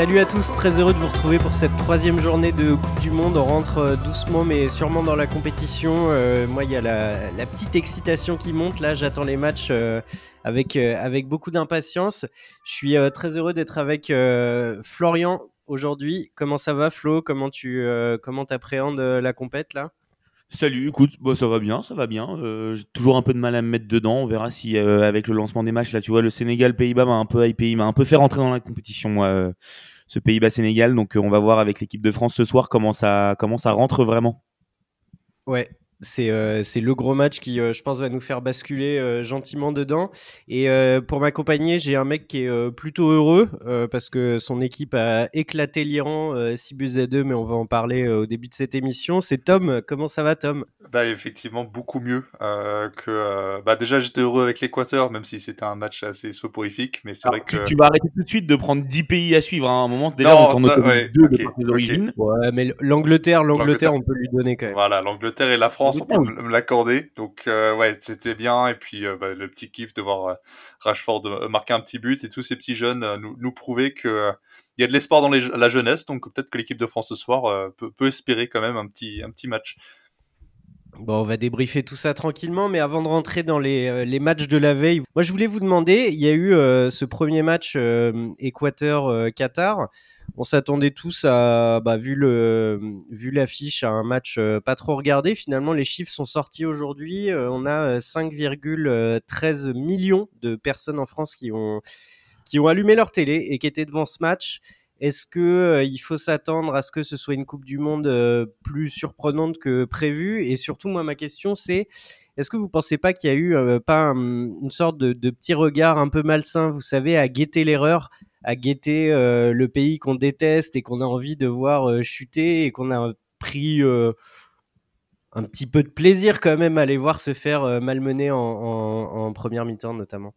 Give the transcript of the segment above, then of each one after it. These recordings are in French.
Salut à tous, très heureux de vous retrouver pour cette troisième journée de Coupe du Monde. On rentre euh, doucement mais sûrement dans la compétition. Euh, moi, il y a la, petite excitation qui monte. Là, j'attends les matchs euh, avec, avec beaucoup d'impatience. Je suis très heureux d'être avec Florian aujourd'hui. Comment ça va, Flo? Comment tu comment appréhendes la compète là? Salut, écoute, bon, ça va bien, ça va bien. J'ai toujours un peu de mal à me mettre dedans. On verra si avec le lancement des matchs, là, tu vois, le Sénégal, Pays-Bas m'a un peu hypé, m'a un peu fait rentrer dans la compétition, ce Pays-Bas-Sénégal. Donc, on va voir avec l'équipe de France ce soir comment ça, comment ça rentre vraiment. Ouais, euh, c'est le gros match qui, euh, je pense, va nous faire basculer euh, gentiment dedans. Et pour m'accompagner, j'ai un mec qui est plutôt heureux parce que son équipe a éclaté l'Iran 6 buts à 2, mais on va en parler au début de cette émission. C'est Tom. Comment ça va, Tom? Bah, Effectivement, beaucoup mieux que. Bah, déjà, j'étais heureux avec l'Équateur, même si c'était un match assez soporifique. Mais c'est vrai que. Tu vas arrêter tout de suite de prendre 10 pays à suivre. Hein. À un moment, déjà, on t'en autorise deux de par origines. Ouais, mais l'Angleterre, l'Angleterre, on peut lui donner quand même. Voilà, l'Angleterre et la France on peut me l'accorder. Donc, euh, ouais, c'était bien. Et puis, euh, bah, le petit kiff de voir euh, Rashford marquer un petit but et tous ces petits jeunes nous, nous prouver que il y a de l'espoir dans la jeunesse. Donc, peut-être que l'équipe de France ce soir peut, peut, espérer quand même un petit, un petit match. Bon, on va débriefer tout ça tranquillement, mais avant de rentrer dans les, les matchs de la veille, moi je voulais vous demander, il y a eu ce premier match Équateur-Qatar on s'attendait tous à, bah, vu le, vu l'affiche, à un match euh, pas trop regardé. Finalement, les chiffres sont sortis aujourd'hui. Euh, on a 5,13 euh, millions de personnes en France qui ont, qui ont allumé leur télé et qui étaient devant ce match. Est-ce que il faut s'attendre à ce que ce soit une Coupe du Monde plus surprenante que prévu? Et surtout, moi, ma question, c'est est-ce que vous pensez pas qu'il y a eu pas une sorte de, petit regard un peu malsain, vous savez, à guetter l'erreur à guetter euh, le pays qu'on déteste et qu'on a envie de voir euh, chuter et qu'on a pris euh, un petit peu de plaisir quand même à les voir se faire malmener en, première mi-temps notamment?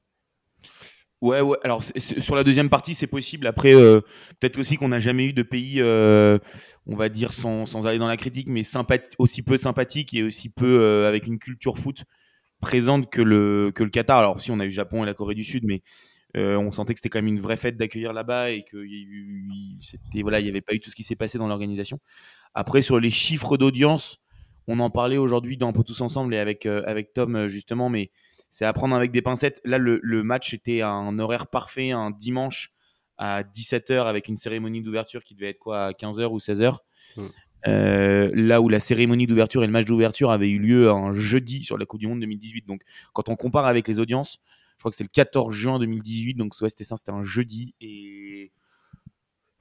Ouais, ouais. Alors sur la deuxième partie, c'est possible. Après, peut-être aussi qu'on n'a jamais eu de pays, on va dire sans, sans, aller dans la critique, mais aussi peu sympathique et aussi peu avec une culture foot présente que le, que le Qatar. Alors si on a eu Japon et la Corée du Sud, mais euh, on sentait que c'était quand même une vraie fête d'accueillir là-bas et qu'il n'y voilà, avait pas eu tout ce qui s'est passé dans l'organisation. Après, sur les chiffres d'audience, on en parlait aujourd'hui dans peu tous ensemble et avec, euh, avec Tom euh, justement, mais c'est à prendre avec des pincettes. Là, le, match était à un horaire parfait, un dimanche à 17h avec une cérémonie d'ouverture qui devait être quoi, à 15h ou 16h. Mm. là où la cérémonie d'ouverture et le match d'ouverture avaient eu lieu un jeudi sur la Coupe du Monde 2018. Donc, quand on compare avec les audiences, je crois que c'est le 14 juin 2018, donc c'était ça, c'était un jeudi. Et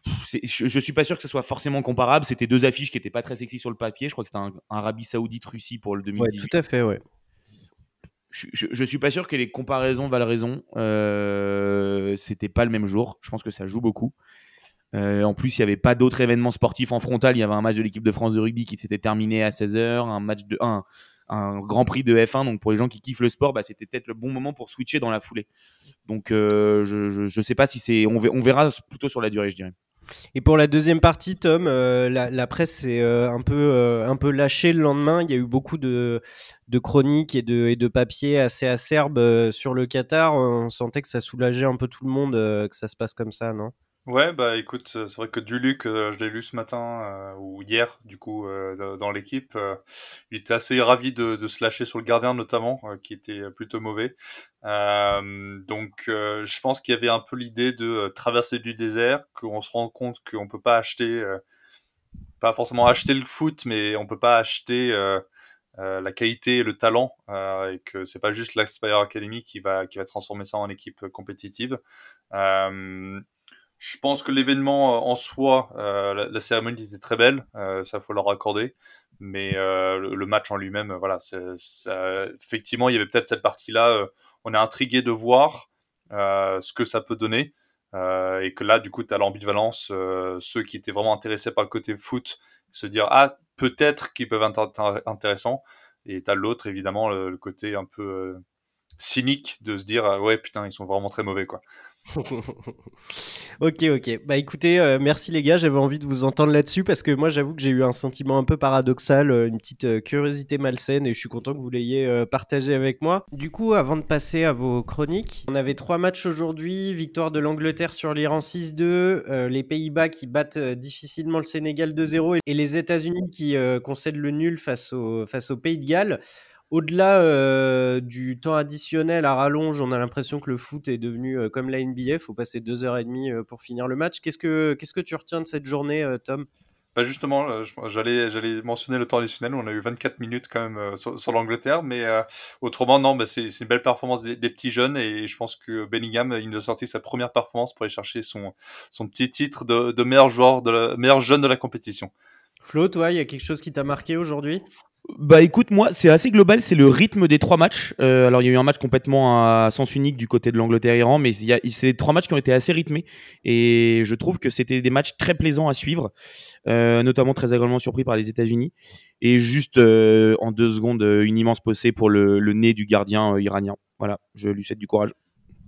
je, ne suis pas sûr que ce soit forcément comparable. C'était deux affiches qui n'étaient pas très sexy sur le papier. Je crois que c'était un, Arabie Saoudite-Russie pour le 2018. Ouais, tout à fait, ouais. Je, ne suis pas sûr que les comparaisons valent raison. Euh, c'était pas le même jour. Je pense que ça joue beaucoup. Euh, en plus, il n'y avait pas d'autres événements sportifs en frontal. Il y avait un match de l'équipe de France de rugby qui s'était terminé à 16h, un match de 1, un Grand Prix de F1. Donc pour les gens qui kiffent le sport, bah, c'était peut-être le bon moment pour switcher dans la foulée. Donc euh, je ne sais pas si c'est. On, verra plutôt sur la durée, je dirais. Et pour la deuxième partie, Tom, euh, la, presse s'est euh, un, peu, un peu lâchée le lendemain. Il y a eu beaucoup de, de chroniques et de, et de papiers assez acerbes sur le Qatar. On sentait que ça soulageait un peu tout le monde que ça se passe comme ça, non? Ouais, bah écoute, c'est vrai que Duluc, euh, je l'ai lu ce matin euh, ou hier, du coup, euh, dans l'équipe, il était assez ravi de, de, se lâcher sur le gardien notamment, qui était plutôt mauvais. donc, je pense qu'il y avait un peu l'idée de traverser du désert, qu'on se rend compte qu'on peut pas acheter, pas forcément acheter le foot, mais on peut pas acheter la qualité et le talent, et que c'est pas juste l'Aspire Academy qui va qui va transformer ça en équipe compétitive. Je pense que l'événement euh, en soi, euh, la, cérémonie était très belle, euh, ça faut leur accorder, mais le, match en lui-même, voilà, effectivement, il y avait peut-être cette partie-là, on est intrigué de voir ce que ça peut donner, et que là, du coup, tu as l'ambivalence, ceux qui étaient vraiment intéressés par le côté foot, se dire, ah, peut-être qu'ils peuvent être intéressants, et tu as l'autre, évidemment, le, côté un peu cynique de se dire, ouais, putain, ils sont vraiment très mauvais, quoi. ok, ok. Bah écoutez, euh, merci les gars, j'avais envie de vous entendre là-dessus parce que moi j'avoue que j'ai eu un sentiment un peu paradoxal, euh, une petite euh, curiosité malsaine et je suis content que vous l'ayez partagé avec moi. Du coup, avant de passer à vos chroniques, on avait trois matchs aujourd'hui, victoire de l'Angleterre sur l'Iran 6-2, les Pays-Bas qui battent difficilement le Sénégal 2-0 et les États-Unis qui concèdent le nul face au, face au Pays de Galles. Au-delà euh, du temps additionnel à rallonge, on a l'impression que le foot est devenu euh, comme la NBA. Il faut passer deux heures et demie euh, pour finir le match. Qu'est-ce que, qu'est-ce que tu retiens de cette journée, Tom? Bah justement, j'allais, j'allais mentionner le temps additionnel. On a eu 24 minutes quand même sur, l'Angleterre, mais autrement, non, bah c'est, une belle performance des, petits jeunes et je pense que Bellingham, il nous a sorti sa première performance pour aller chercher son, son petit titre de, de meilleur joueur, de la, meilleur jeune de la compétition. Flo, toi, il y a quelque chose qui t'a marqué aujourd'hui? Bah écoute, moi c'est assez global, c'est le rythme des trois matchs. Euh, alors il y a eu un match complètement à sens unique du côté de l'Angleterre-Iran, mais c'est trois matchs qui ont été assez rythmés et je trouve que c'était des matchs très plaisants à suivre, euh, notamment très agréablement surpris par les États-Unis. Et juste euh, en deux secondes, une immense possée pour le, nez du gardien iranien. Voilà, je lui souhaite du courage.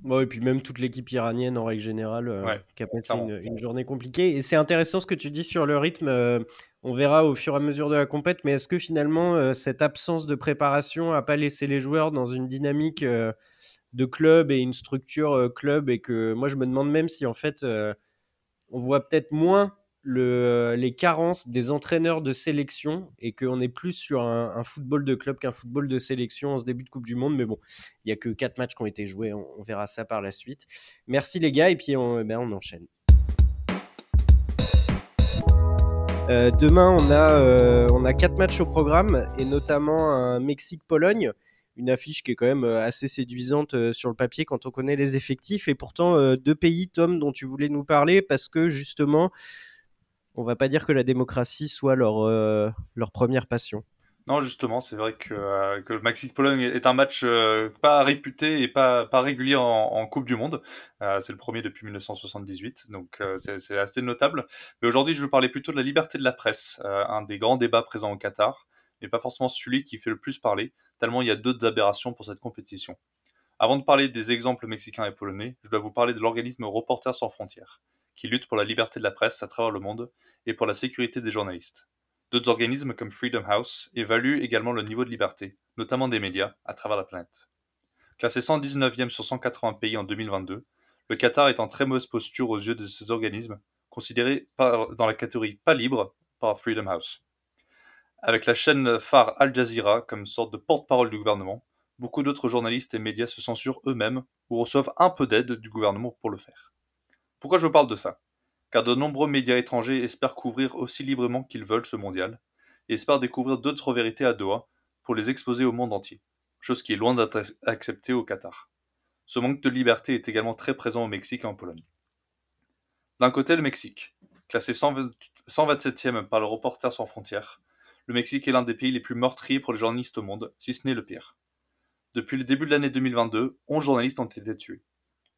Bon, et puis même toute l'équipe iranienne en règle générale qui a passé une, une, journée compliquée. Et c'est intéressant ce que tu dis sur le rythme on verra au fur et à mesure de la compète, mais est-ce que finalement euh, cette absence de préparation n'a pas laissé les joueurs dans une dynamique euh, de club et une structure euh, club et que moi je me demande même si en fait on voit peut-être moins les carences des entraîneurs de sélection et qu'on est plus sur un, football de club qu'un football de sélection en ce début de Coupe du Monde. Mais bon, il n'y a que quatre matchs qui ont été joués, on, verra ça par la suite. Merci les gars et puis on, ben, on enchaîne. Euh, demain, on a, euh, on a quatre matchs au programme et notamment un Mexique-Pologne, une affiche qui est quand même euh, assez séduisante sur le papier quand on connaît les effectifs. Et pourtant, deux pays, Tom, dont tu voulais nous parler parce que justement, on va pas dire que la démocratie soit leur, leur première passion. Non, justement, c'est vrai que, euh, que le Mexique-Pologne est un match euh, pas réputé et pas, pas régulier en, Coupe du Monde. Euh, c'est le premier depuis 1978, donc c'est assez notable. Mais aujourd'hui, je veux parler plutôt de la liberté de la presse, un des grands débats présents au Qatar, mais pas forcément celui qui fait le plus parler, tellement il y a d'autres aberrations pour cette compétition. Avant de parler des exemples mexicains et polonais, je dois vous parler de l'organisme Reporters sans frontières, qui lutte pour la liberté de la presse à travers le monde et pour la sécurité des journalistes. D'autres organismes comme Freedom House évaluent également le niveau de liberté, notamment des médias, à travers la planète. Classé 119e sur 180 pays en 2022, le Qatar est en très mauvaise posture aux yeux de ces organismes, considérés dans la catégorie pas libre par Freedom House. Avec la chaîne phare Al Jazeera comme sorte de porte-parole du gouvernement, beaucoup d'autres journalistes et médias se censurent eux-mêmes ou reçoivent un peu d'aide du gouvernement pour le faire. Pourquoi je parle de ça? Car de nombreux médias étrangers espèrent couvrir aussi librement qu'ils veulent ce mondial, et espèrent découvrir d'autres vérités à Doha pour les exposer au monde entier, chose qui est loin d'être acceptée au Qatar. Ce manque de liberté est également très présent au Mexique et en Pologne. D'un côté, le Mexique, classé 127e par le Reporter sans frontières, le Mexique est l'un des pays les plus meurtriers pour les journalistes au monde, si ce n'est le pire. Depuis le début de l'année 2022, 11 journalistes ont été tués.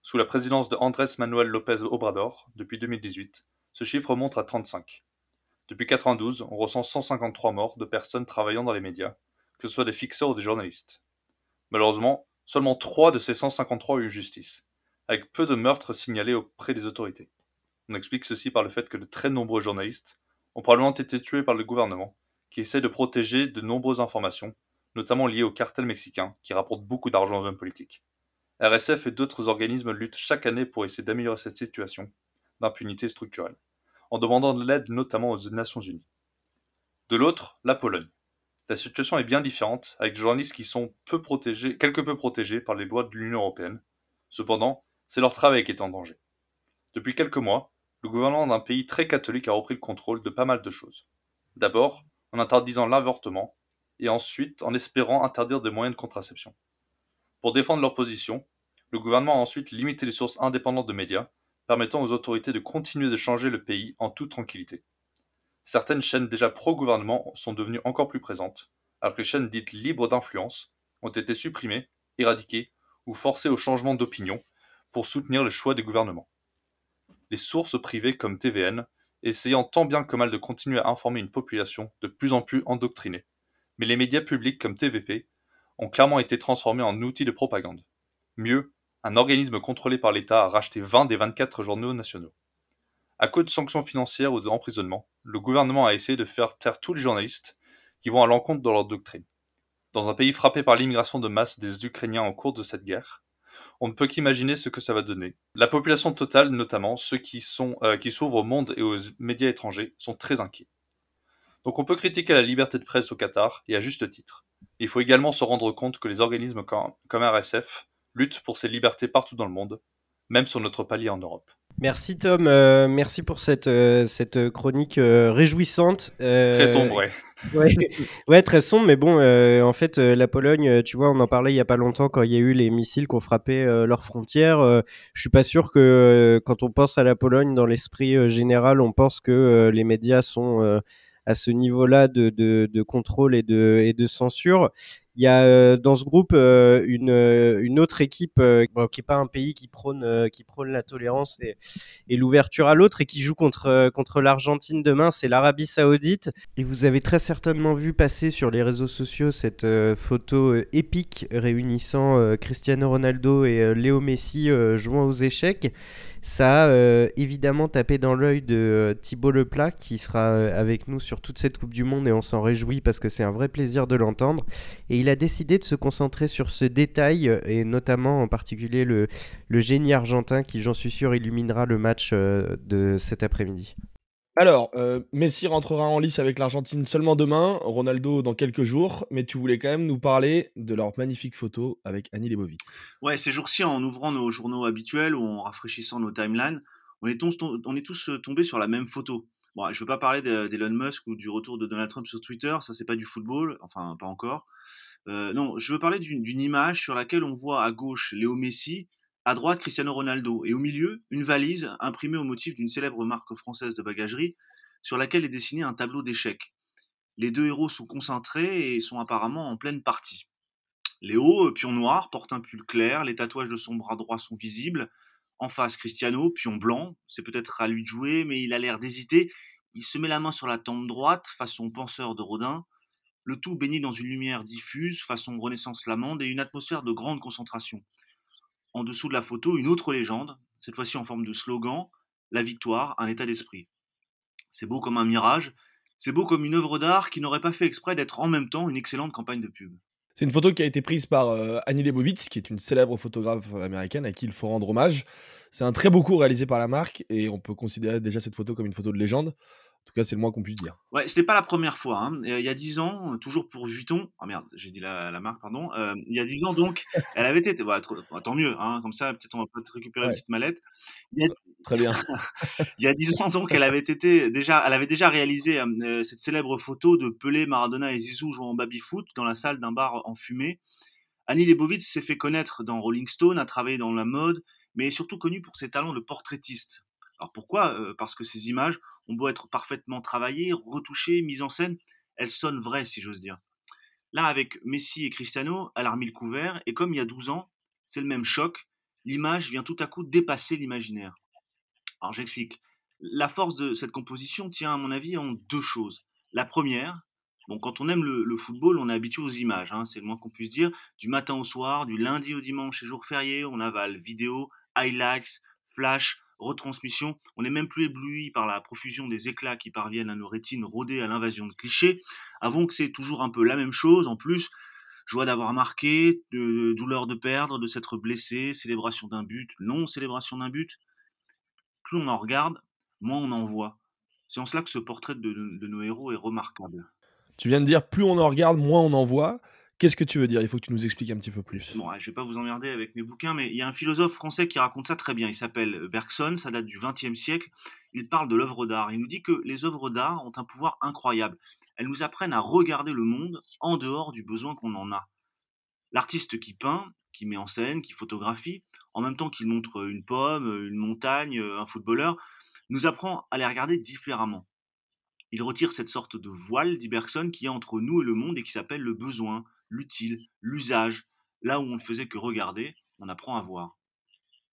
Sous la présidence de Andrés Manuel López Obrador, depuis 2018, ce chiffre monte à 35. Depuis 92, on recense 153 morts de personnes travaillant dans les médias, que ce soit des fixeurs ou des journalistes. Malheureusement, seulement 3 de ces 153 ont eu justice, avec peu de meurtres signalés auprès des autorités. On explique ceci par le fait que de très nombreux journalistes ont probablement été tués par le gouvernement, qui essaie de protéger de nombreuses informations, notamment liées au cartel mexicain, qui rapporte beaucoup d'argent aux hommes politiques. RSF et d'autres organismes luttent chaque année pour essayer d'améliorer cette situation d'impunité structurelle, en demandant de l'aide notamment aux Nations Unies. De l'autre, la Pologne. La situation est bien différente, avec des journalistes qui sont peu protégés, quelque peu protégés par les lois de l'Union européenne. Cependant, c'est leur travail qui est en danger. Depuis quelques mois, le gouvernement d'un pays très catholique a repris le contrôle de pas mal de choses. D'abord, en interdisant l'avortement, et ensuite en espérant interdire des moyens de contraception. Pour défendre leur position, le gouvernement a ensuite limité les sources indépendantes de médias, permettant aux autorités de continuer de changer le pays en toute tranquillité. Certaines chaînes déjà pro-gouvernement sont devenues encore plus présentes, alors que les chaînes dites libres d'influence ont été supprimées, éradiquées ou forcées au changement d'opinion pour soutenir le choix des gouvernements. Les sources privées comme TVN, essayant tant bien que mal de continuer à informer une population de plus en plus endoctrinée, mais les médias publics comme TVP ont clairement été transformés en outils de propagande. Mieux, un organisme contrôlé par l'État a racheté 20 des 24 journaux nationaux. À cause de sanctions financières ou d'emprisonnement, le gouvernement a essayé de faire taire tous les journalistes qui vont à l'encontre de leur doctrine. Dans un pays frappé par l'immigration de masse des Ukrainiens en cours de cette guerre, on ne peut qu'imaginer ce que ça va donner. La population totale, notamment ceux qui sont euh, qui s'ouvrent au monde et aux médias étrangers, sont très inquiets. Donc on peut critiquer la liberté de presse au Qatar, et à juste titre. Il faut également se rendre compte que les organismes comme, RSF luttent pour ces libertés partout dans le monde, même sur notre palier en Europe. Merci Tom, euh, merci pour cette, euh, cette chronique euh, réjouissante. Très sombre, ouais. ouais. ouais, très sombre, mais bon, en fait, la Pologne, tu vois, on en parlait il y a pas longtemps quand il y a eu les missiles qui ont frappé leurs frontières. je suis pas sûr que quand on pense à la Pologne, dans l'esprit général, on pense que les médias sont à ce niveau-là de, de, contrôle et de, et de censure. Il y a euh, dans ce groupe euh, une, euh, une autre équipe qui est pas un pays qui prône qui prône la tolérance et, et l'ouverture à l'autre et qui joue contre contre l'Argentine demain, c'est l'Arabie Saoudite. Et vous avez très certainement vu passer sur les réseaux sociaux cette photo épique réunissant Cristiano Ronaldo et Léo Messi jouant aux échecs. Ça a euh, évidemment tapé dans l'œil de euh, Thibaut Leplat qui sera euh, avec nous sur toute cette Coupe du Monde et on s'en réjouit parce que c'est un vrai plaisir de l'entendre. Et il a décidé de se concentrer sur ce détail et notamment en particulier le, le génie argentin qui j'en suis sûr illuminera le match de cet après-midi. Alors, euh, Messi rentrera en lice avec l'Argentine seulement demain, Ronaldo dans quelques jours, mais tu voulais quand même nous parler de leur magnifique photo avec Annie Leibovitz. Ouais, ces jours-ci, en ouvrant nos journaux habituels ou en rafraîchissant nos timelines, on est, tous, euh, tombés sur la même photo. Bon, je veux pas parler d'Elon Musk ou du retour de Donald Trump sur Twitter, ça c'est pas du football, enfin pas encore. Euh, non, je veux parler d'une image sur laquelle on voit à gauche Léo Messi à droite, Cristiano Ronaldo. Et au milieu, une valise imprimée au motif d'une célèbre marque française de bagagerie sur laquelle est dessiné un tableau d'échecs. Les deux héros sont concentrés et sont apparemment en pleine partie. Léo, pion noir, porte un pull clair, les tatouages de son bras droit sont visibles. En face, Cristiano, pion blanc, c'est peut-être à lui de jouer, mais il a l'air d'hésiter. Il se met la main sur la tempe droite, façon penseur de Rodin. Le tout baigné dans une lumière diffuse, façon Renaissance flamande, et une atmosphère de grande concentration en dessous de la photo une autre légende, cette fois-ci en forme de slogan La victoire, un état d'esprit. C'est beau comme un mirage, c'est beau comme une œuvre d'art qui n'aurait pas fait exprès d'être en même temps une excellente campagne de pub. C'est une photo qui a été prise par euh, Annie Leibovitz, qui est une célèbre photographe américaine à qui il faut rendre hommage. C'est un très beau coup réalisé par la marque et on peut considérer déjà cette photo comme une photo de légende. En tout cas, c'est le moins qu'on puisse dire. Ouais, c'était pas la première fois. Hein. Il y a dix ans, euh, toujours pour Vuitton. Ah merde, j'ai dit la, marque, pardon. Euh, il y a dix ans, donc, elle avait été. Bah, tant mieux, hein, comme ça, peut-être on va peut-être récupérer une petite mallette. Très bien. il y a dix ans, donc, elle avait été déjà, elle avait déjà réalisé euh, cette célèbre photo de Pelé, Maradona et Zizou jouant au baby-foot dans la salle d'un bar en fumée. Annie Leibovitz s'est fait connaître dans Rolling Stone, a travaillé dans la mode, mais est surtout connue pour ses talents de portraitiste. Alors pourquoi? Parce que ces images ont beau être parfaitement travaillées, retouchées, mises en scène, elles sonnent vraies, si j'ose dire. Là, avec Messi et Cristiano, elle a remis le couvert, et comme il y a 12 ans, c'est le même choc, l'image vient tout à coup dépasser l'imaginaire. Alors j'explique. La force de cette composition tient, à mon avis, en deux choses. La première, bon, quand on aime le, football, on est habitué aux images, hein, c'est le moins qu'on puisse dire. Du matin au soir, du lundi au dimanche et jour férié, on avale vidéo, highlights, flash, retransmission. On n'est même plus ébloui par la profusion des éclats qui parviennent à nos rétines rodées à l'invasion de clichés. Avons que c'est toujours un peu la même chose. En plus, joie d'avoir marqué, douleur de perdre, de s'être blessé, célébration d'un but, non célébration d'un but. Plus on en regarde, moins on en voit. C'est en cela que ce portrait de, de nos héros est remarquable. Tu viens de dire plus on en regarde, moins on en voit. Qu'est-ce que tu veux dire? Il faut que tu nous expliques un petit peu plus. Bon, je vais pas vous emmerder avec mes bouquins, mais il y a un philosophe français qui raconte ça très bien. Il s'appelle Bergson, ça date du XXe siècle. Il parle de l'œuvre d'art. Il nous dit que les œuvres d'art ont un pouvoir incroyable. Elles nous apprennent à regarder le monde en dehors du besoin qu'on en a. L'artiste qui peint, qui met en scène, qui photographie, en même temps qu'il montre une pomme, une montagne, un footballeur, nous apprend à les regarder différemment. Il retire cette sorte de voile, dit Bergson, qui est entre nous et le monde et qui s'appelle le besoin, l'utile, l'usage, là où on ne faisait que regarder, on apprend à voir.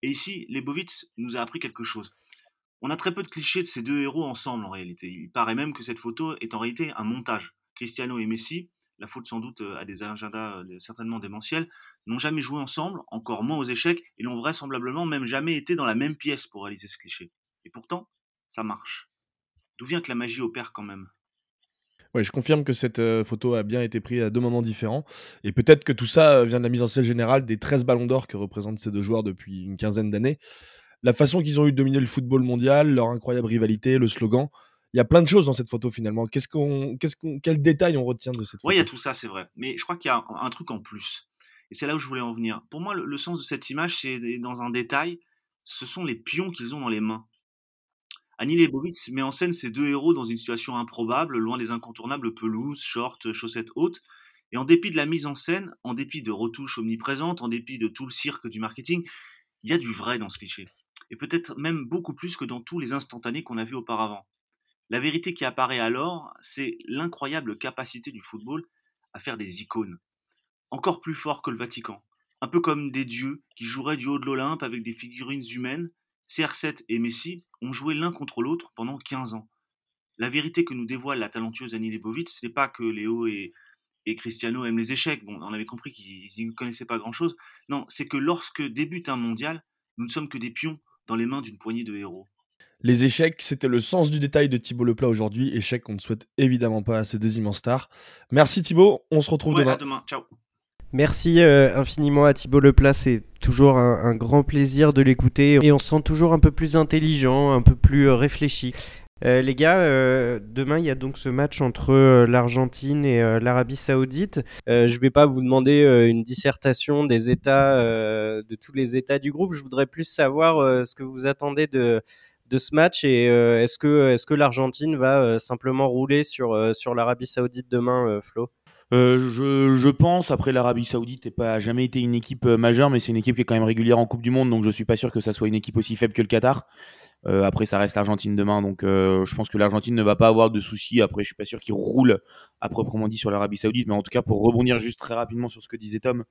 Et ici, Lebowitz nous a appris quelque chose. On a très peu de clichés de ces deux héros ensemble en réalité. Il paraît même que cette photo est en réalité un montage. Cristiano et Messi, la faute sans doute à des agendas certainement démentiels, n'ont jamais joué ensemble, encore moins aux échecs, et n'ont vraisemblablement même jamais été dans la même pièce pour réaliser ce cliché. Et pourtant, ça marche. D'où vient que la magie opère quand même? Ouais, je confirme que cette photo a bien été prise à deux moments différents. Et peut-être que tout ça vient de la mise en scène générale des 13 ballons d'or que représentent ces deux joueurs depuis une quinzaine d'années. La façon qu'ils ont eu de dominer le football mondial, leur incroyable rivalité, le slogan. Il y a plein de choses dans cette photo finalement. Qu'est-ce qu'on, qu'est-ce qu'on, quel détail on retient de cette photo Oui, il y a tout ça, c'est vrai. Mais je crois qu'il y a un, truc en plus. Et c'est là où je voulais en venir. Pour moi, le sens de cette image, c'est dans un détail. Ce sont les pions qu'ils ont dans les mains. Annie Leibovitz met en scène ces deux héros dans une situation improbable, loin des incontournables pelouses, shorts, chaussettes hautes. Et en dépit de la mise en scène, en dépit de retouches omniprésentes, en dépit de tout le cirque du marketing, il y a du vrai dans ce cliché. Et peut-être même beaucoup plus que dans tous les instantanés qu'on a vus auparavant. La vérité qui apparaît alors, c'est l'incroyable capacité du football à faire des icônes. Encore plus fort que le Vatican. Un peu comme des dieux qui joueraient du haut de l'Olympe avec des figurines humaines, CR7 et Messi ont joué l'un contre l'autre pendant 15 ans. La vérité que nous dévoile la talentueuse Annie Leibovitz, ce n'est pas que Léo et, Cristiano aiment les échecs. Bon, on avait compris qu'ils ne connaissaient pas grand-chose. Non, c'est que lorsque débute un mondial, nous ne sommes que des pions dans les mains d'une poignée de héros. Les échecs, c'était le sens du détail de Thibaut Leplat aujourd'hui. Échecs qu'on ne souhaite évidemment pas à ces deux immenses stars. Merci Thibaut, on se retrouve demain. demain. Ciao. Merci euh, infiniment à Thibaut Leplat, c'est toujours un, grand plaisir de l'écouter et on se sent toujours un peu plus intelligent, un peu plus euh, réfléchi. Euh, les gars, demain il y a donc ce match entre l'Argentine et l'Arabie Saoudite. je ne vais pas vous demander une dissertation des États, de tous les États du groupe. Je voudrais plus savoir ce que vous attendez de, ce match et est-ce que, l'Argentine va simplement rouler sur l'Arabie Saoudite demain, Flo? Euh, je, pense, après l'Arabie Saoudite n'a jamais été une équipe euh, majeure, mais c'est une équipe qui est quand même régulière en Coupe du Monde, donc je suis pas sûr que ça soit une équipe aussi faible que le Qatar. Euh, après, ça reste l'Argentine demain, donc je pense que l'Argentine ne va pas avoir de soucis. Après, je suis pas sûr qu'ils roulent à proprement dit sur l'Arabie Saoudite, mais en tout cas, pour rebondir juste très rapidement sur ce que disait Tom,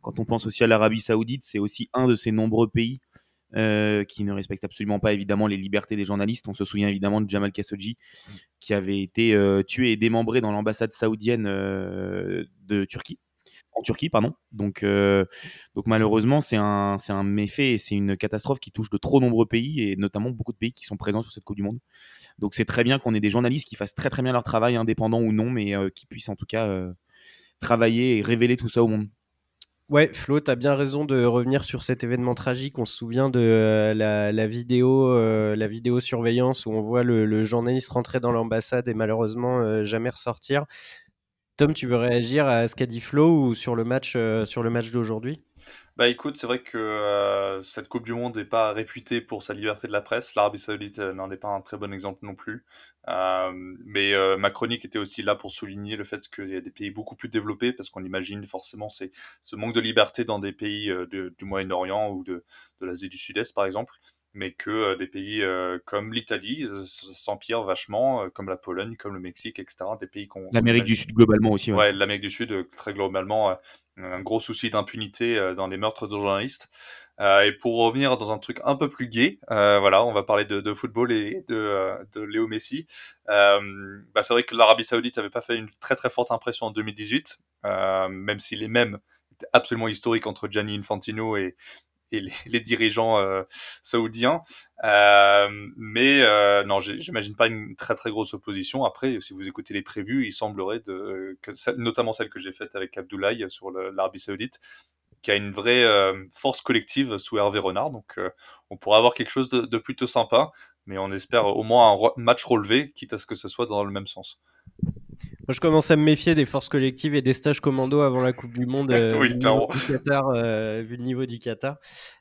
quand on pense aussi à l'Arabie Saoudite, c'est aussi un de ces nombreux pays euh, qui ne respecte absolument pas évidemment les libertés des journalistes. On se souvient évidemment de Jamal Khashoggi qui avait été euh, tué et démembré dans l'ambassade saoudienne euh, de Turquie. En Turquie, pardon. Donc, donc malheureusement, c'est un, c'est un méfait et c'est une catastrophe qui touche de trop nombreux pays et notamment beaucoup de pays qui sont présents sur cette Coupe du Monde. Donc c'est très bien qu'on ait des journalistes qui fassent très très bien leur travail, indépendant ou non, mais qui puissent en tout cas travailler et révéler tout ça au monde. Ouais, Flo, tu bien raison de revenir sur cet événement tragique. On se souvient de euh, la, vidéo, euh, la vidéo surveillance où on voit le, journaliste rentrer dans l'ambassade et malheureusement euh, jamais ressortir. Tom, tu veux réagir à ce qu'a dit Flo ou sur le match, le match d'aujourd'hui? Bah écoute, c'est vrai que euh, cette Coupe du Monde n'est pas réputée pour sa liberté de la presse. L'Arabie Saoudite euh, n'en est pas un très bon exemple non plus. Euh, mais ma chronique était aussi là pour souligner le fait qu'il y a des pays beaucoup plus développés, parce qu'on imagine forcément ce manque de liberté dans des pays du Moyen-Orient ou de l'Asie du Sud-Est par exemple mais que des pays comme l'Italie s'empirent vachement, comme la Pologne, comme le Mexique, etc. Des pays qu'on. L'Amérique du Sud globalement aussi. Ouais, l'Amérique du Sud très globalement, un gros souci d'impunité dans les meurtres de journalistes. et pour revenir dans un truc un peu plus gai, voilà, on va parler de, football et de, de Léo Messi. Bah, c'est vrai que l'Arabie Saoudite n'avait pas fait une très très forte impression en 2018, même si les mêmes étaient absolument historiques entre Gianni Infantino et, et les, dirigeants euh, saoudiens. Euh, mais euh, non, j'imagine pas une très très grosse opposition. Après, si vous écoutez les prévues, il semblerait, de, que, notamment celle que j'ai faite avec Abdoulaye sur l'Arabie Saoudite, qui a une vraie force collective sous Hervé Renard. Donc, on pourrait avoir quelque chose de, plutôt sympa, mais on espère au moins un match relevé, quitte à ce que ce soit dans le même sens je commence à me méfier des forces collectives et des stages commando avant la Coupe du Monde, euh, vu, le du Qatar, euh, vu, le niveau du Qatar.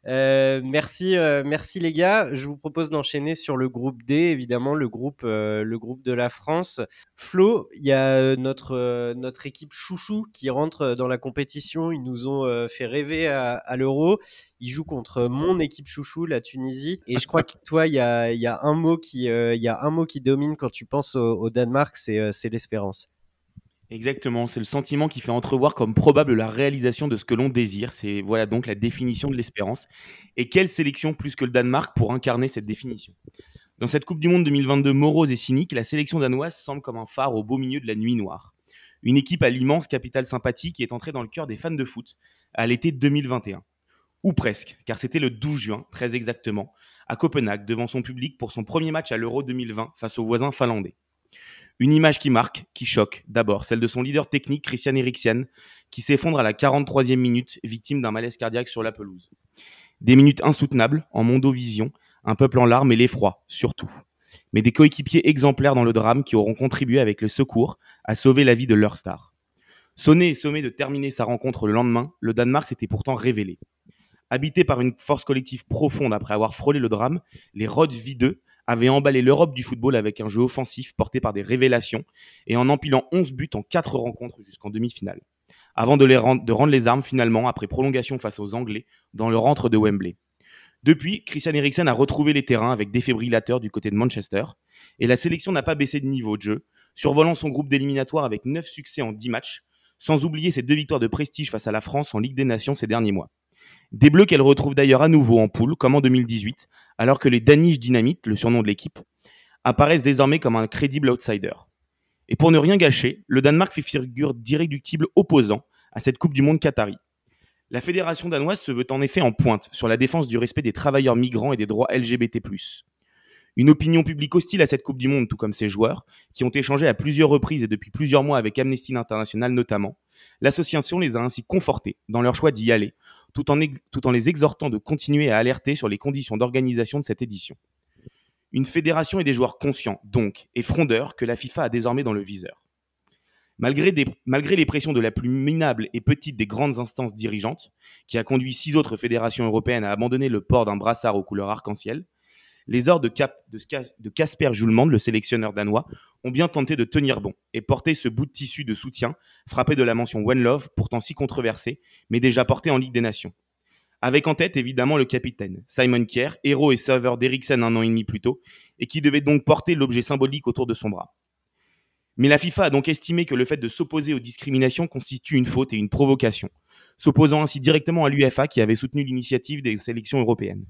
Euh, merci, merci les gars. Je vous propose d'enchaîner sur le groupe D, évidemment, le groupe, le groupe de la France. Flo, il y a notre, notre équipe chouchou qui rentre dans la compétition. Ils nous ont fait rêver à, l'Euro. Ils jouent contre mon équipe chouchou, la Tunisie. Et je crois que toi, il y a, y a, un mot qui, il y a un mot qui domine quand tu penses au Danemark, c'est l'espérance. Exactement, c'est le sentiment qui fait entrevoir comme probable la réalisation de ce que l'on désire. C'est voilà donc la définition de l'espérance. Et quelle sélection plus que le Danemark pour incarner cette définition? Dans cette Coupe du Monde 2022 morose et cynique, la sélection danoise semble comme un phare au beau milieu de la nuit noire. Une équipe à l'immense capital sympathie qui est entrée dans le cœur des fans de foot à l'été 2021. Ou presque, car c'était le 12 juin, très exactement, à Copenhague, devant son public pour son premier match à l'Euro 2020 face aux voisins finlandais. Une image qui marque, qui choque, d'abord, celle de son leader technique, Christian Eriksen, qui s'effondre à la 43e minute, victime d'un malaise cardiaque sur la pelouse. Des minutes insoutenables, en mondovision, un peuple en larmes et l'effroi, surtout. Mais des coéquipiers exemplaires dans le drame qui auront contribué avec le secours à sauver la vie de leur star. Sonné et sommé de terminer sa rencontre le lendemain, le Danemark s'était pourtant révélé. Habité par une force collective profonde après avoir frôlé le drame, les Rods V2 avait emballé l'Europe du football avec un jeu offensif porté par des révélations et en empilant 11 buts en 4 rencontres jusqu'en demi-finale, avant de, rendre les armes finalement après prolongation face aux Anglais dans le rentre de Wembley. Depuis, Christian Eriksen a retrouvé les terrains avec défibrillateur du côté de Manchester, et la sélection n'a pas baissé de niveau de jeu, survolant son groupe d'éliminatoire avec 9 succès en 10 matchs, sans oublier ses deux victoires de prestige face à la France en Ligue des Nations ces derniers mois. Des Bleus qu'elle retrouve d'ailleurs à nouveau en poule, comme en 2018, alors que les Danish Dynamite, le surnom de l'équipe, apparaissent désormais comme un crédible outsider. Et pour ne rien gâcher, le Danemark fait figure d'irréductible opposant à cette Coupe du Monde Qatari. La fédération danoise se veut en effet en pointe sur la défense du respect des travailleurs migrants et des droits LGBT. Une opinion publique hostile à cette Coupe du Monde, tout comme ses joueurs, qui ont échangé à plusieurs reprises et depuis plusieurs mois avec Amnesty International notamment, l'association les a ainsi confortés dans leur choix d'y aller, tout en, les exhortant de continuer à alerter sur les conditions d'organisation de cette édition. Une fédération et des joueurs conscients, donc, et frondeurs que la FIFA a désormais dans le viseur. Malgré, les pressions de la plus minable et petite des grandes instances dirigeantes, qui a conduit six autres fédérations européennes à abandonner le port d'un brassard aux couleurs arc-en-ciel, les ordres de, Casper Julemand, le sélectionneur danois, ont bien tenté de tenir bon et porter ce bout de tissu de soutien, frappé de la mention One Love, pourtant si controversée, mais déjà porté en Ligue des Nations avec en tête évidemment le capitaine, Simon Kier, héros et serveur d'Eriksen un an et demi plus tôt, et qui devait donc porter l'objet symbolique autour de son bras. Mais la FIFA a donc estimé que le fait de s'opposer aux discriminations constitue une faute et une provocation, s'opposant ainsi directement à l'UFA qui avait soutenu l'initiative des sélections européennes.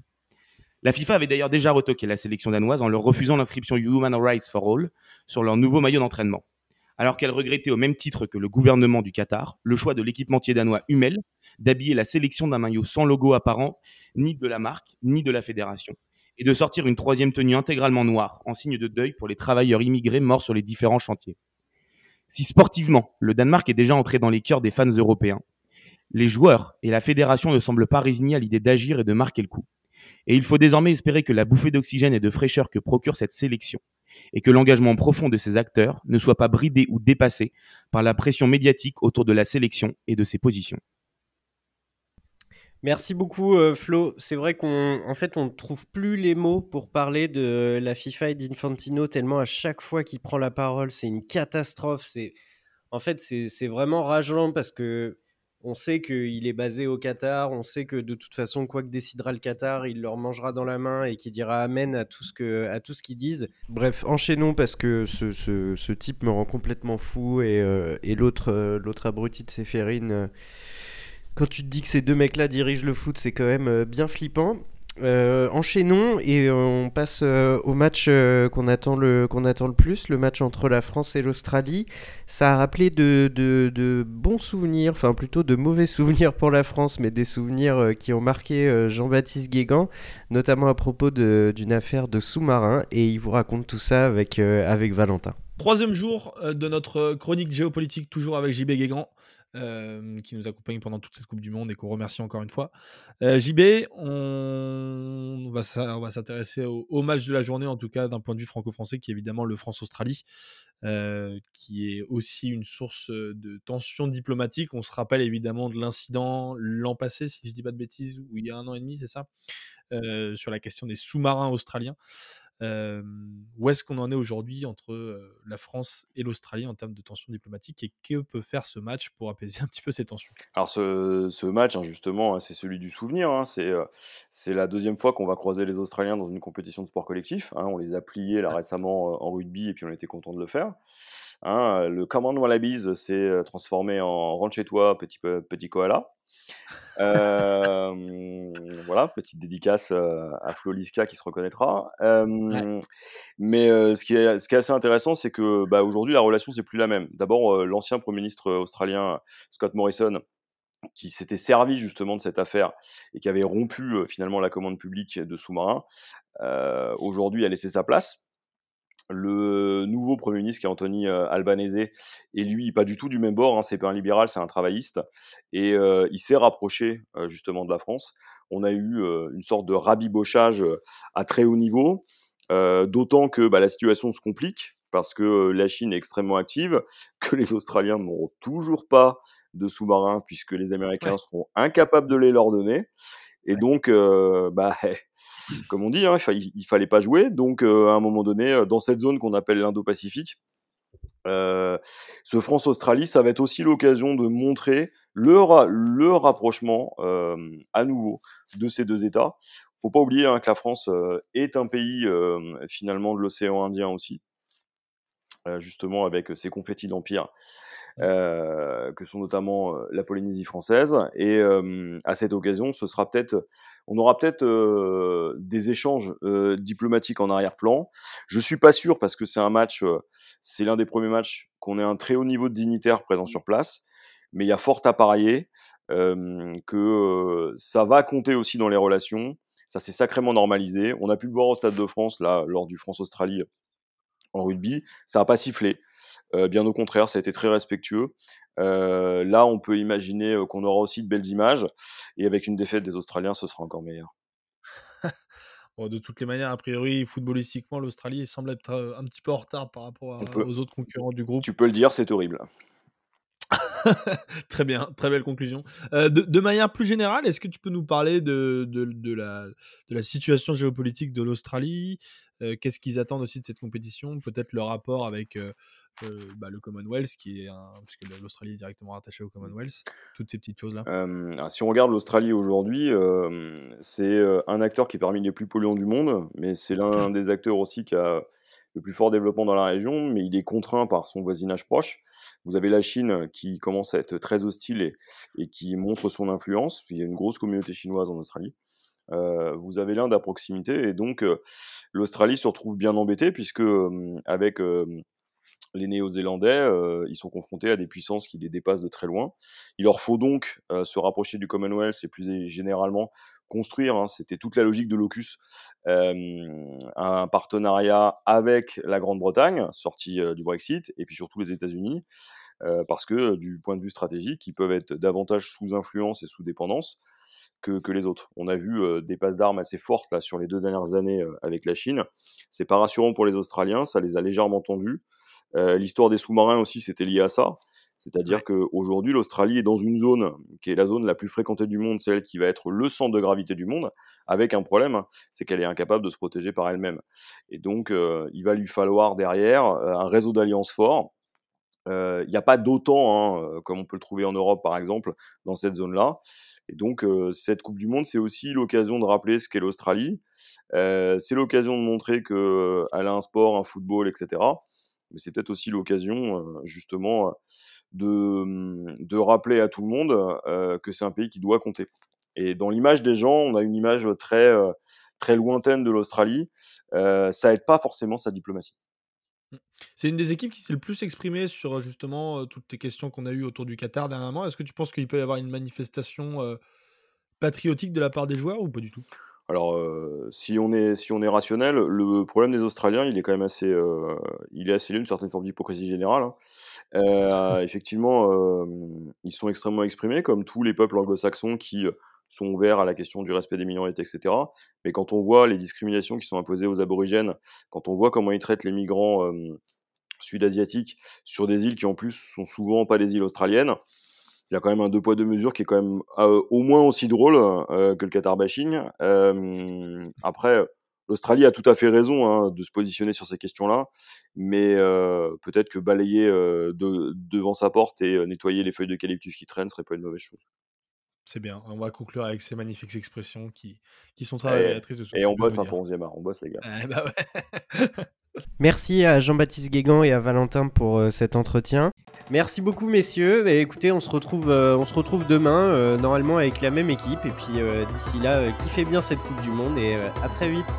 La FIFA avait d'ailleurs déjà retoqué la sélection danoise en leur refusant l'inscription Human Rights for All sur leur nouveau maillot d'entraînement, alors qu'elle regrettait au même titre que le gouvernement du Qatar le choix de l'équipementier danois Hummel d'habiller la sélection d'un maillot sans logo apparent, ni de la marque, ni de la fédération, et de sortir une troisième tenue intégralement noire, en signe de deuil pour les travailleurs immigrés morts sur les différents chantiers. Si sportivement, le Danemark est déjà entré dans les cœurs des fans européens, les joueurs et la fédération ne semblent pas résignés à l'idée d'agir et de marquer le coup. Et il faut désormais espérer que la bouffée d'oxygène et de fraîcheur que procure cette sélection, et que l'engagement profond de ses acteurs ne soit pas bridé ou dépassé par la pression médiatique autour de la sélection et de ses positions. Merci beaucoup euh, Flo. C'est vrai qu'on en fait on ne trouve plus les mots pour parler de la FIFA et d'Infantino tellement à chaque fois qu'il prend la parole, c'est une catastrophe, c'est en fait c'est vraiment rageant parce que on sait qu'il est basé au Qatar, on sait que de toute façon quoi que décidera le Qatar, il leur mangera dans la main et qu'il dira amen à tout ce qu'ils disent. Bref, enchaînons parce que ce, type me rend complètement fou et, euh, l'autre euh, l'autre abruti de Séphérine quand tu te dis que ces deux mecs-là dirigent le foot, c'est quand même euh, bien flippant. Euh, enchaînons et on passe euh, au match qu'on attend, le, attend le plus, le match entre la France et l'Australie. Ça a rappelé de, de, bons souvenirs, enfin plutôt de mauvais souvenirs pour la France, mais des souvenirs qui ont marqué Jean-Baptiste Guégan, notamment à propos d'une affaire de sous-marin. Et il vous raconte tout ça avec, avec Valentin. Troisième jour de notre chronique géopolitique, toujours avec JB Guégan. Euh, qui nous accompagne pendant toute cette Coupe du Monde et qu'on remercie encore une fois. Euh, JB, on va, s'intéresser au, match de la journée, en tout cas d'un point de vue franco-français, qui est évidemment le France-Australie, euh, qui est aussi une source de tension diplomatique. On se rappelle évidemment de l'incident l'an passé, si je ne dis pas de bêtises, ou il y a un an et demi, c'est ça, sur la question des sous-marins australiens où est-ce qu'on en est aujourd'hui entre la France et l'Australie en termes de tensions diplomatiques et que peut faire ce match pour apaiser un petit peu ces tensions? Alors ce, match, hein, justement, hein, c'est celui du souvenir. Hein, c'est la deuxième fois qu'on va croiser les Australiens dans une compétition de sport collectif. on les a pliés là récemment en rugby et puis on était content de le faire. Hein, le Command Wallabies s'est transformé en rentre chez toi, petit, petit koala. Voilà, petite dédicace à Flo Liska qui se reconnaîtra. Mais ce, qui est, ce qui est assez intéressant, c'est que bah, aujourd'hui, la relation, c'est plus la même. D'abord, l'ancien Premier ministre australien Scott Morrison qui s'était servi justement de cette affaire et qui avait rompu finalement la commande publique de sous-marins, aujourd'hui a laissé sa place. Le nouveau Premier ministre qui est Anthony Albanese, et lui pas du tout du même bord, hein, c'est pas un libéral, c'est un travailliste, et il s'est rapproché justement de la France. On a eu une sorte de rabibochage à très haut niveau, d'autant que bah, la situation se complique parce que la Chine est extrêmement active, que les Australiens n'auront toujours pas de sous-marins puisque les Américains seront incapables de les leur donner. Et donc, bah, comme on dit, hein, il, fallait pas jouer. Donc, à un moment donné, dans cette zone qu'on appelle l'Indo-Pacifique, ce France-Australie, ça va être aussi l'occasion de montrer le, le rapprochement à nouveau de ces deux États. Faut pas oublier hein, que la France est un pays finalement de l'océan Indien aussi, justement avec ses confettis d'empire. Euh, que sont notamment euh, la Polynésie française. Et à cette occasion, ce sera peut-être, on aura peut-être euh, des échanges diplomatiques en arrière-plan. Je suis pas sûr parce que c'est un match, c'est l'un des premiers matchs qu'on ait un très haut niveau de dignitaires présents sur place. Mais il y a fort à parier que ça va compter aussi dans les relations. Ça s'est sacrément normalisé. On a pu le voir au Stade de France là lors du France-Australie en rugby. Ça n'a pas sifflé. Euh, bien au contraire, ça a été très respectueux. Euh, là, on peut imaginer euh, qu'on aura aussi de belles images. Et avec une défaite des Australiens, ce sera encore meilleur. de toutes les manières, a priori, footballistiquement, l'Australie semble être un petit peu en retard par rapport aux autres concurrents du groupe. Tu peux le dire, c'est horrible. très bien, très belle conclusion. de, manière plus générale, est-ce que tu peux nous parler de, de, la, de la situation géopolitique de l'Australie? Qu'est-ce qu'ils attendent aussi de cette compétition? Peut-être le rapport avec bah, le Commonwealth, qui est un, puisque l'Australie est directement rattachée au Commonwealth, toutes ces petites choses-là. si on regarde l'Australie aujourd'hui, c'est un acteur qui est parmi les plus polluants du monde, mais c'est l'un des acteurs aussi qui a le plus fort développement dans la région, mais il est contraint par son voisinage proche. Vous avez la Chine qui commence à être très hostile et, qui montre son influence. Il y a une grosse communauté chinoise en Australie. Euh, vous avez l'Inde à proximité et donc l'Australie se retrouve bien embêtée puisque avec les Néo-Zélandais, euh, ils sont confrontés à des puissances qui les dépassent de très loin. Il leur faut donc euh, se rapprocher du Commonwealth et plus généralement construire, hein, c'était toute la logique de l'OCUS, euh, un partenariat avec la Grande-Bretagne, sortie du Brexit, et puis surtout les États-Unis, parce que du point de vue stratégique, ils peuvent être davantage sous influence et sous dépendance que, que les autres. On a vu des passes d'armes assez fortes là, sur les deux dernières années avec la Chine. C'est pas rassurant pour les Australiens, ça les a légèrement tendus. Euh, l'histoire des sous-marins aussi, c'était lié à ça. C'est-à-dire qu'aujourd'hui, l'Australie est dans une zone qui est la zone la plus fréquentée du monde, celle qui va être le centre de gravité du monde, avec un problème, hein, c'est qu'elle est incapable de se protéger par elle-même. Et donc, euh, il va lui falloir derrière euh, un réseau d'alliances fort. Il n'y a pas d'OTAN, hein, comme on peut le trouver en Europe par exemple, dans cette zone-là. Et donc, cette Coupe du Monde, c'est aussi l'occasion de rappeler ce qu'est l'Australie. c'est l'occasion de montrer qu'elle a un sport, un football, etc mais c'est peut-être aussi l'occasion justement de, mmh, de, rappeler à tout le monde que c'est un pays qui doit compter. Et dans l'image des gens, on a une image très, très lointaine de l'Australie. ça aide pas forcément sa diplomatie. Mmh. C'est une des équipes qui s'est le plus exprimée sur justement toutes les questions qu'on a eues autour du Qatar dernièrement. Est-ce que tu penses qu'il peut y avoir une manifestation patriotique de la part des joueurs ou pas du tout? Alors, si on est si on est rationnel, le problème des Australiens, il est quand même assez, il est assez une certaine forme d'hypocrisie générale, hein. effectivement, ils sont extrêmement exprimés comme tous les peuples anglo-saxons qui, sont ouverts à la question du respect des minorités etc. Mais quand on voit les discriminations qui sont imposées aux aborigènes, quand on voit comment ils traitent les migrants, sud-asiatiques sur des îles qui en plus sont souvent pas des îles australiennes il y a quand même un deux poids deux mesures qui est quand même euh, au moins aussi drôle euh, que le Qatar bashing. Euh, après, l'Australie a tout à fait raison hein, de se positionner sur ces questions-là, mais peut-être que balayer de, devant sa porte et nettoyer les feuilles d'eucalyptus qui traînent serait pas une mauvaise chose. C'est bien. On va conclure avec ces magnifiques expressions qui, qui sont très révélatrices de ce Et on bosse un pour 11e art. On bosse, les gars. bah ouais. Merci à Jean-Baptiste Guégan et à Valentin pour euh, cet entretien. Merci beaucoup messieurs. Et écoutez, on se retrouve, euh, on se retrouve demain euh, normalement avec la même équipe. Et puis d'ici là, kiffez bien cette Coupe du Monde et à très vite.